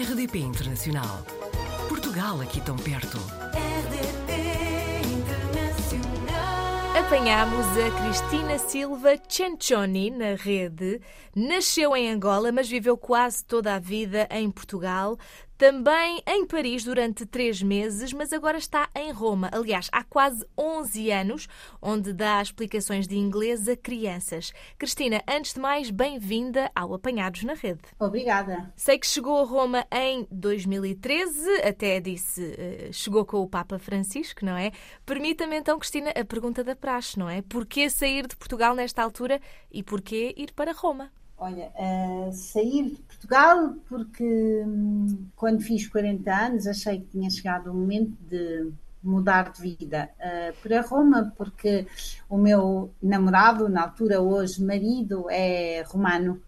RDP Internacional. Portugal aqui tão perto. RDP Internacional. Apanhámos a Cristina Silva Ciancioni na rede. Nasceu em Angola, mas viveu quase toda a vida em Portugal. Também em Paris durante três meses, mas agora está em Roma. Aliás, há quase 11 anos, onde dá explicações de inglês a crianças. Cristina, antes de mais, bem-vinda ao Apanhados na Rede. Obrigada. Sei que chegou a Roma em 2013, até disse, eh, chegou com o Papa Francisco, não é? Permita-me então, Cristina, a pergunta da praxe, não é? Porquê sair de Portugal nesta altura e porquê ir para Roma? Olha, uh, sair de Portugal porque hum, quando fiz 40 anos achei que tinha chegado o momento de mudar de vida uh, para Roma porque o meu namorado, na altura hoje marido, é romano.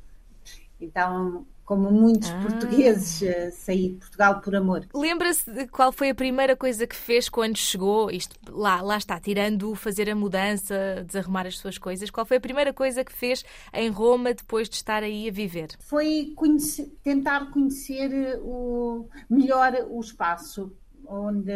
Então como muitos Ah. portugueses, uh, saí de Portugal por amor. Lembra-se de qual foi a primeira coisa que fez quando chegou? Isto, lá, lá está, tirando fazer a mudança, desarrumar as suas coisas, qual foi a primeira coisa que fez em Roma depois de estar aí a viver? Foi conhecer- tentar conhecer uh, o, melhor o espaço onde,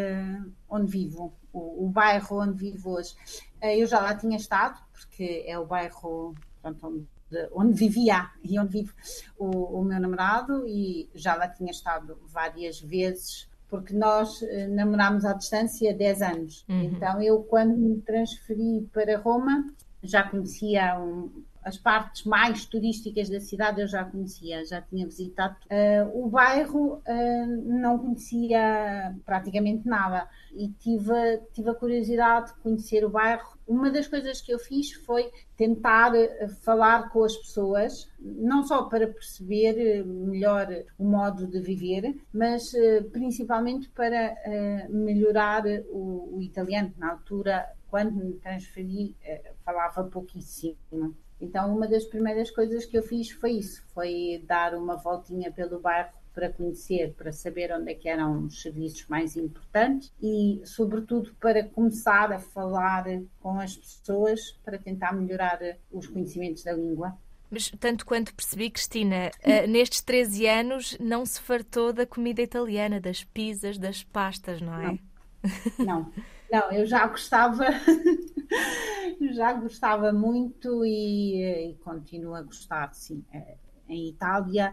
onde vivo, o, o bairro onde vivo hoje. Eh, Eu já lá tinha estado, porque é o bairro pronto, onde, onde vivia e onde vive o, o meu namorado, e já lá tinha estado várias vezes, porque nós eh, namorámos à distância 10 anos. Então, eu, quando me transferi para Roma, já conhecia um- as partes mais turísticas da cidade, eu já conhecia, já tinha visitado. Eh, o bairro eh, não conhecia praticamente nada e tive, tive a curiosidade de conhecer o bairro. Uma das coisas que eu fiz foi tentar eh, falar com as pessoas, não só para perceber melhor o modo de viver, mas principalmente para melhorar o, o italiano. Na altura, quando me transferi, falava pouquíssimo. Então, uma das primeiras coisas que eu fiz foi isso: foi dar uma voltinha pelo bairro para conhecer, para saber onde é que eram os serviços mais importantes e, sobretudo, para começar a falar com as pessoas para tentar melhorar os conhecimentos da língua. Mas, tanto quanto percebi, Cristina, eh, nestes 13 anos não se fartou da comida italiana, das pizzas, das pastas, não é? Não, não, eu já gostava, já gostava muito e, e continuo a gostar, sim. Eh, Em Itália,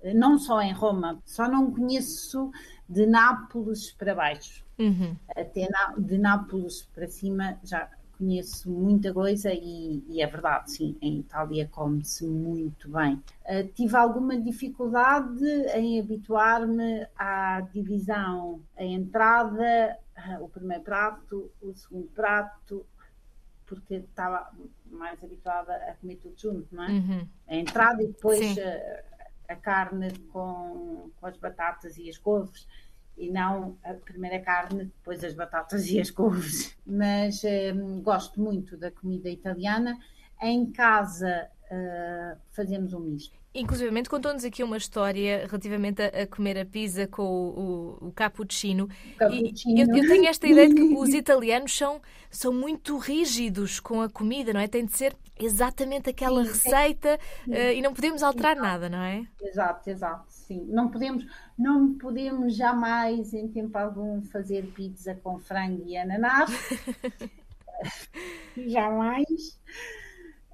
eh, não só em Roma, só não conheço de Nápoles para baixo. Uhum. Até de Nápoles para cima já conheço muita coisa e, e é verdade, sim, em Itália come-se muito bem. Eh, tive alguma dificuldade em habituar-me à divisão, a entrada, ah, o primeiro prato, o segundo prato, porque estava mais habituada a comer tudo junto, não é? Uhum. a entrada e depois a, a carne com, com as batatas e as couves e não a primeira carne, depois as batatas e as couves. Mas hum, gosto muito da comida italiana. Em casa ah, fazemos um misto. Inclusive, contou-nos aqui uma história relativamente a, a comer a pizza com o, o, o cappuccino. cappuccino. E eu, eu tenho esta ideia de que os italianos são, são muito rígidos com a comida, não é? Tem de ser exatamente aquela Sim, sim. receita eh, e não podemos alterar nada, não é? Exato, exato, sim. Não podemos, não podemos jamais, em tempo algum, fazer pizza com frango e ananás. jamais.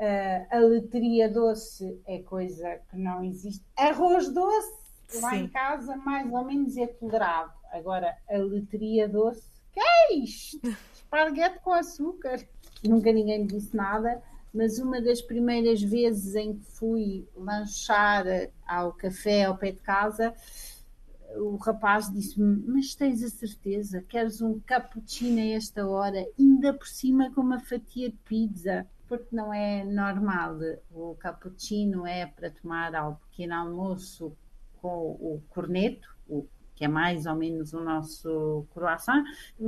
Eh, a letria doce é coisa que não existe. Arroz doce, lá Sim. em casa, mais ou menos é tolerado. Agora, a letria doce, que é isto? Esparguete com açúcar. Nunca ninguém me disse nada, mas uma das primeiras vezes em que fui lanchar ao café ao pé de casa, o rapaz disse-me: Mas tens a certeza? Queres um cappuccino a esta hora, ainda por cima com uma fatia de pizza? Porque não é normal. O cappuccino é para tomar ao pequeno almoço com o corneto, o que é mais ou menos o nosso croissant,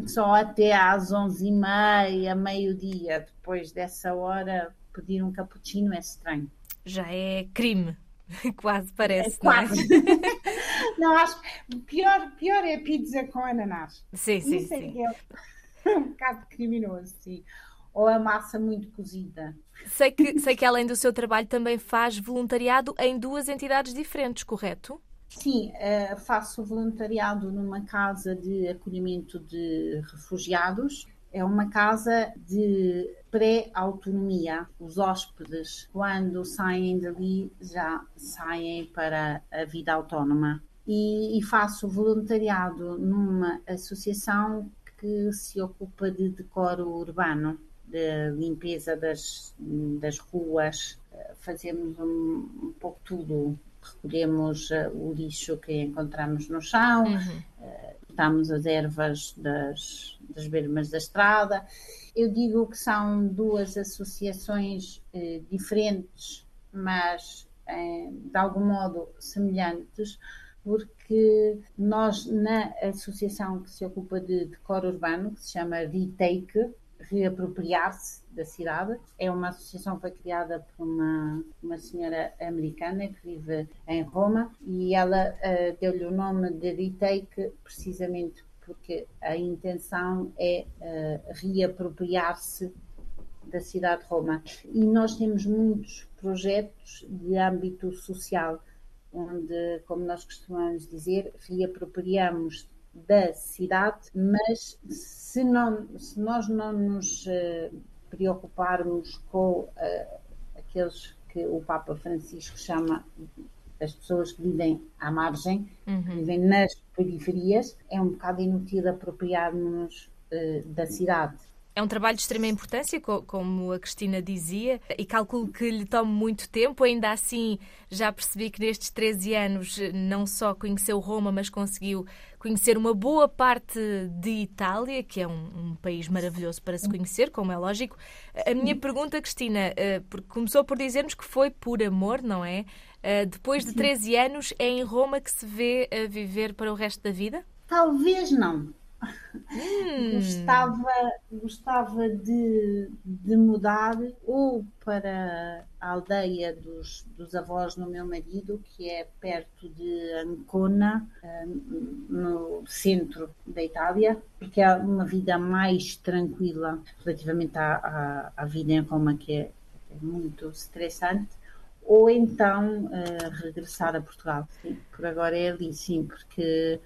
só até às 11h30, meio-dia. Depois dessa hora, pedir um cappuccino é estranho. Já é crime, quase parece, É não é? quase. Não, acho que pior, pior é pizza com ananás. Sim, sim, Isso é sim. que é um bocado criminoso, sim. Ou a massa muito cozida. Sei que, sei que além do seu trabalho também faz voluntariado em duas entidades diferentes, correto? Sim, eh, faço voluntariado numa casa de acolhimento de refugiados. É uma casa de pré-autonomia. Os hóspedes, quando saem dali, já saem para a vida autónoma. E, e faço voluntariado numa associação que se ocupa de decoro urbano, de limpeza das, das ruas. Eh, Fazemos um, um pouco tudo. Recolhemos eh, o lixo que encontramos no chão, eh, cortamos as ervas das, das bermas da estrada. Eu digo que são duas associações eh, diferentes, mas eh, de algum modo semelhantes, porque nós, na associação que se ocupa de decoro urbano, que se chama Retake, reapropriar-se da cidade, é uma associação que foi criada por uma, uma senhora americana que vive em Roma e ela eh, deu-lhe o nome de Retake precisamente porque a intenção é eh, reapropriar-se da cidade de Roma. E nós temos muitos projetos de âmbito social, onde, como nós costumamos dizer, reapropriamos da cidade, mas se, não, se nós não nos eh, preocuparmos com eh, aqueles que o Papa Francisco chama as pessoas que vivem à margem, que vivem nas periferias, é um bocado inútil apropriarmos eh, da cidade. É um trabalho de extrema importância, co- como a Cristina dizia, e calculo que lhe tome muito tempo. Ainda assim, já percebi que nestes 13 anos eh, não só conheceu Roma, mas conseguiu conhecer uma boa parte de Itália, que é um, um país maravilhoso para se conhecer, como é lógico. A minha pergunta, Cristina, eh, porque começou por dizermos que foi por amor, não é? Eh, Depois de 13 anos, é em Roma que se vê a viver para o resto da vida? Talvez não. Gostava, gostava de, de mudar ou para a aldeia dos, dos avós do meu marido, que é perto de Ancona, eh, no centro da Itália, porque é uma vida mais tranquila relativamente à, à, à vida em Roma, que é, é muito estressante ou então eh, regressar a Portugal. Sim, por agora é ali, sim, porque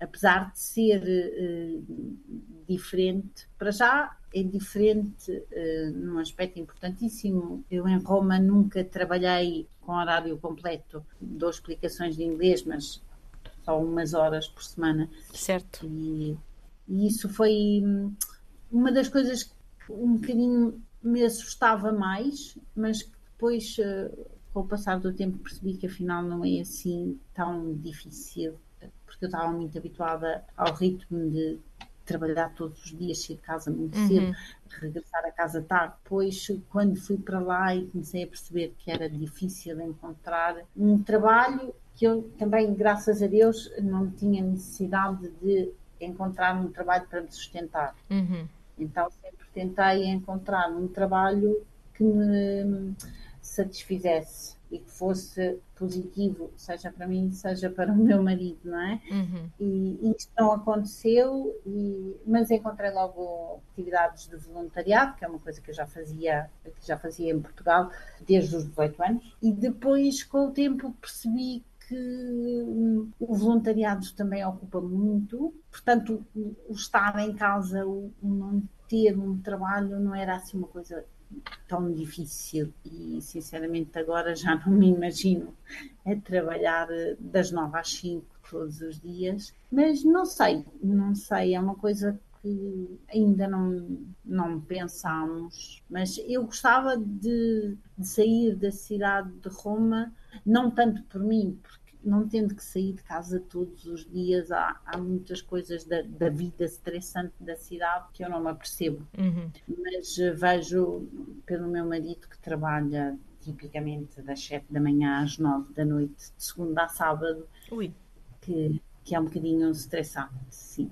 apesar de ser eh, diferente, para já é diferente eh, num aspecto importantíssimo. Eu em Roma nunca trabalhei com horário completo, dou explicações de inglês, mas só umas horas por semana. Certo. E, e isso foi hum, uma das coisas que um bocadinho me assustava mais, mas que depois, eh, com o passar do tempo, percebi que afinal não é assim tão difícil, porque eu estava muito habituada ao ritmo de trabalhar todos os dias, sair de casa muito cedo, regressar a casa tarde. Depois, quando fui para lá e comecei a perceber que era difícil encontrar um trabalho que eu também, graças a Deus, não tinha necessidade de encontrar um trabalho para me sustentar. Uhum. Então sempre tentei encontrar um trabalho que me satisfizesse e que fosse positivo, seja para mim, seja para o meu marido, não é? Uhum. E isto não aconteceu, e, mas encontrei logo atividades de voluntariado, que é uma coisa que eu já fazia, que já fazia em Portugal desde os 18 anos, e depois, com o tempo, percebi que hum, o voluntariado também ocupa muito, portanto, o, o estar em casa, o, o não ter um trabalho, não era assim uma coisa tão difícil e sinceramente agora já não me imagino a trabalhar das 9 às 5 todos os dias, mas não sei, não sei, é uma coisa que ainda não, não pensámos, mas eu gostava de, de sair da cidade de Roma, não tanto por mim, porque não tendo que sair de casa todos os dias, há, há muitas coisas da, da vida estressante da cidade que eu não me apercebo Uhum. mas eh, vejo pelo meu marido que trabalha tipicamente das 7 da manhã às 9 da noite, de segunda a sábado, Ui. que, que é um bocadinho estressante, sim.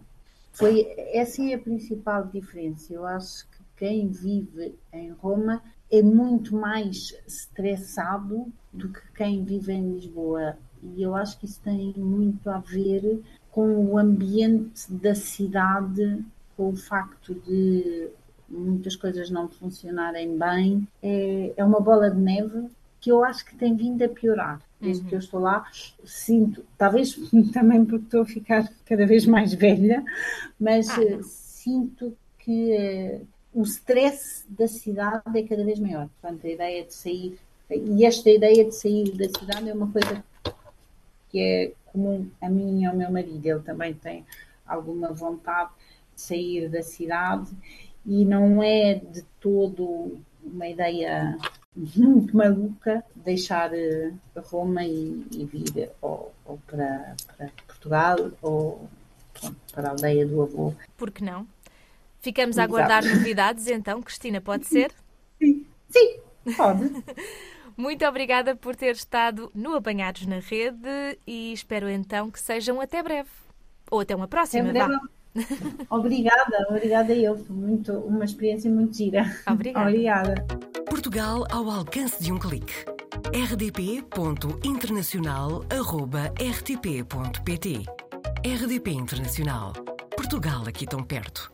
Foi, essa é a principal diferença. Eu acho que quem vive em Roma é muito mais estressado do que quem vive em Lisboa. E eu acho que isso tem muito a ver com o ambiente da cidade, com o facto de muitas coisas não funcionarem bem. É, é uma bola de neve que eu acho que tem vindo a piorar. desde que eu estou lá, sinto, talvez também porque estou a ficar cada vez mais velha, mas Ah, sinto que eh, o stress da cidade é cada vez maior. Portanto, a ideia de sair, e esta ideia de sair da cidade é uma coisa que é comum a mim e ao meu marido. Ele também tem alguma vontade de sair da cidade e não é de todo uma ideia muito maluca deixar eh, Roma e, e vir ou, ou para, para Portugal ou para a aldeia do avô. Por que não? Ficamos a aguardar novidades, então, Cristina, pode ser? Sim, sim, pode. Muito obrigada por ter estado no Apanhados na Rede e espero então que sejam até breve. Ou até uma Até próxima, breve. vá. Obrigada, obrigada eu. Foi muito, uma experiência muito gira. Obrigada. Obrigada. Portugal ao alcance de um clique. rdp.internacional.rtp.pt RDP Internacional. Portugal aqui tão perto.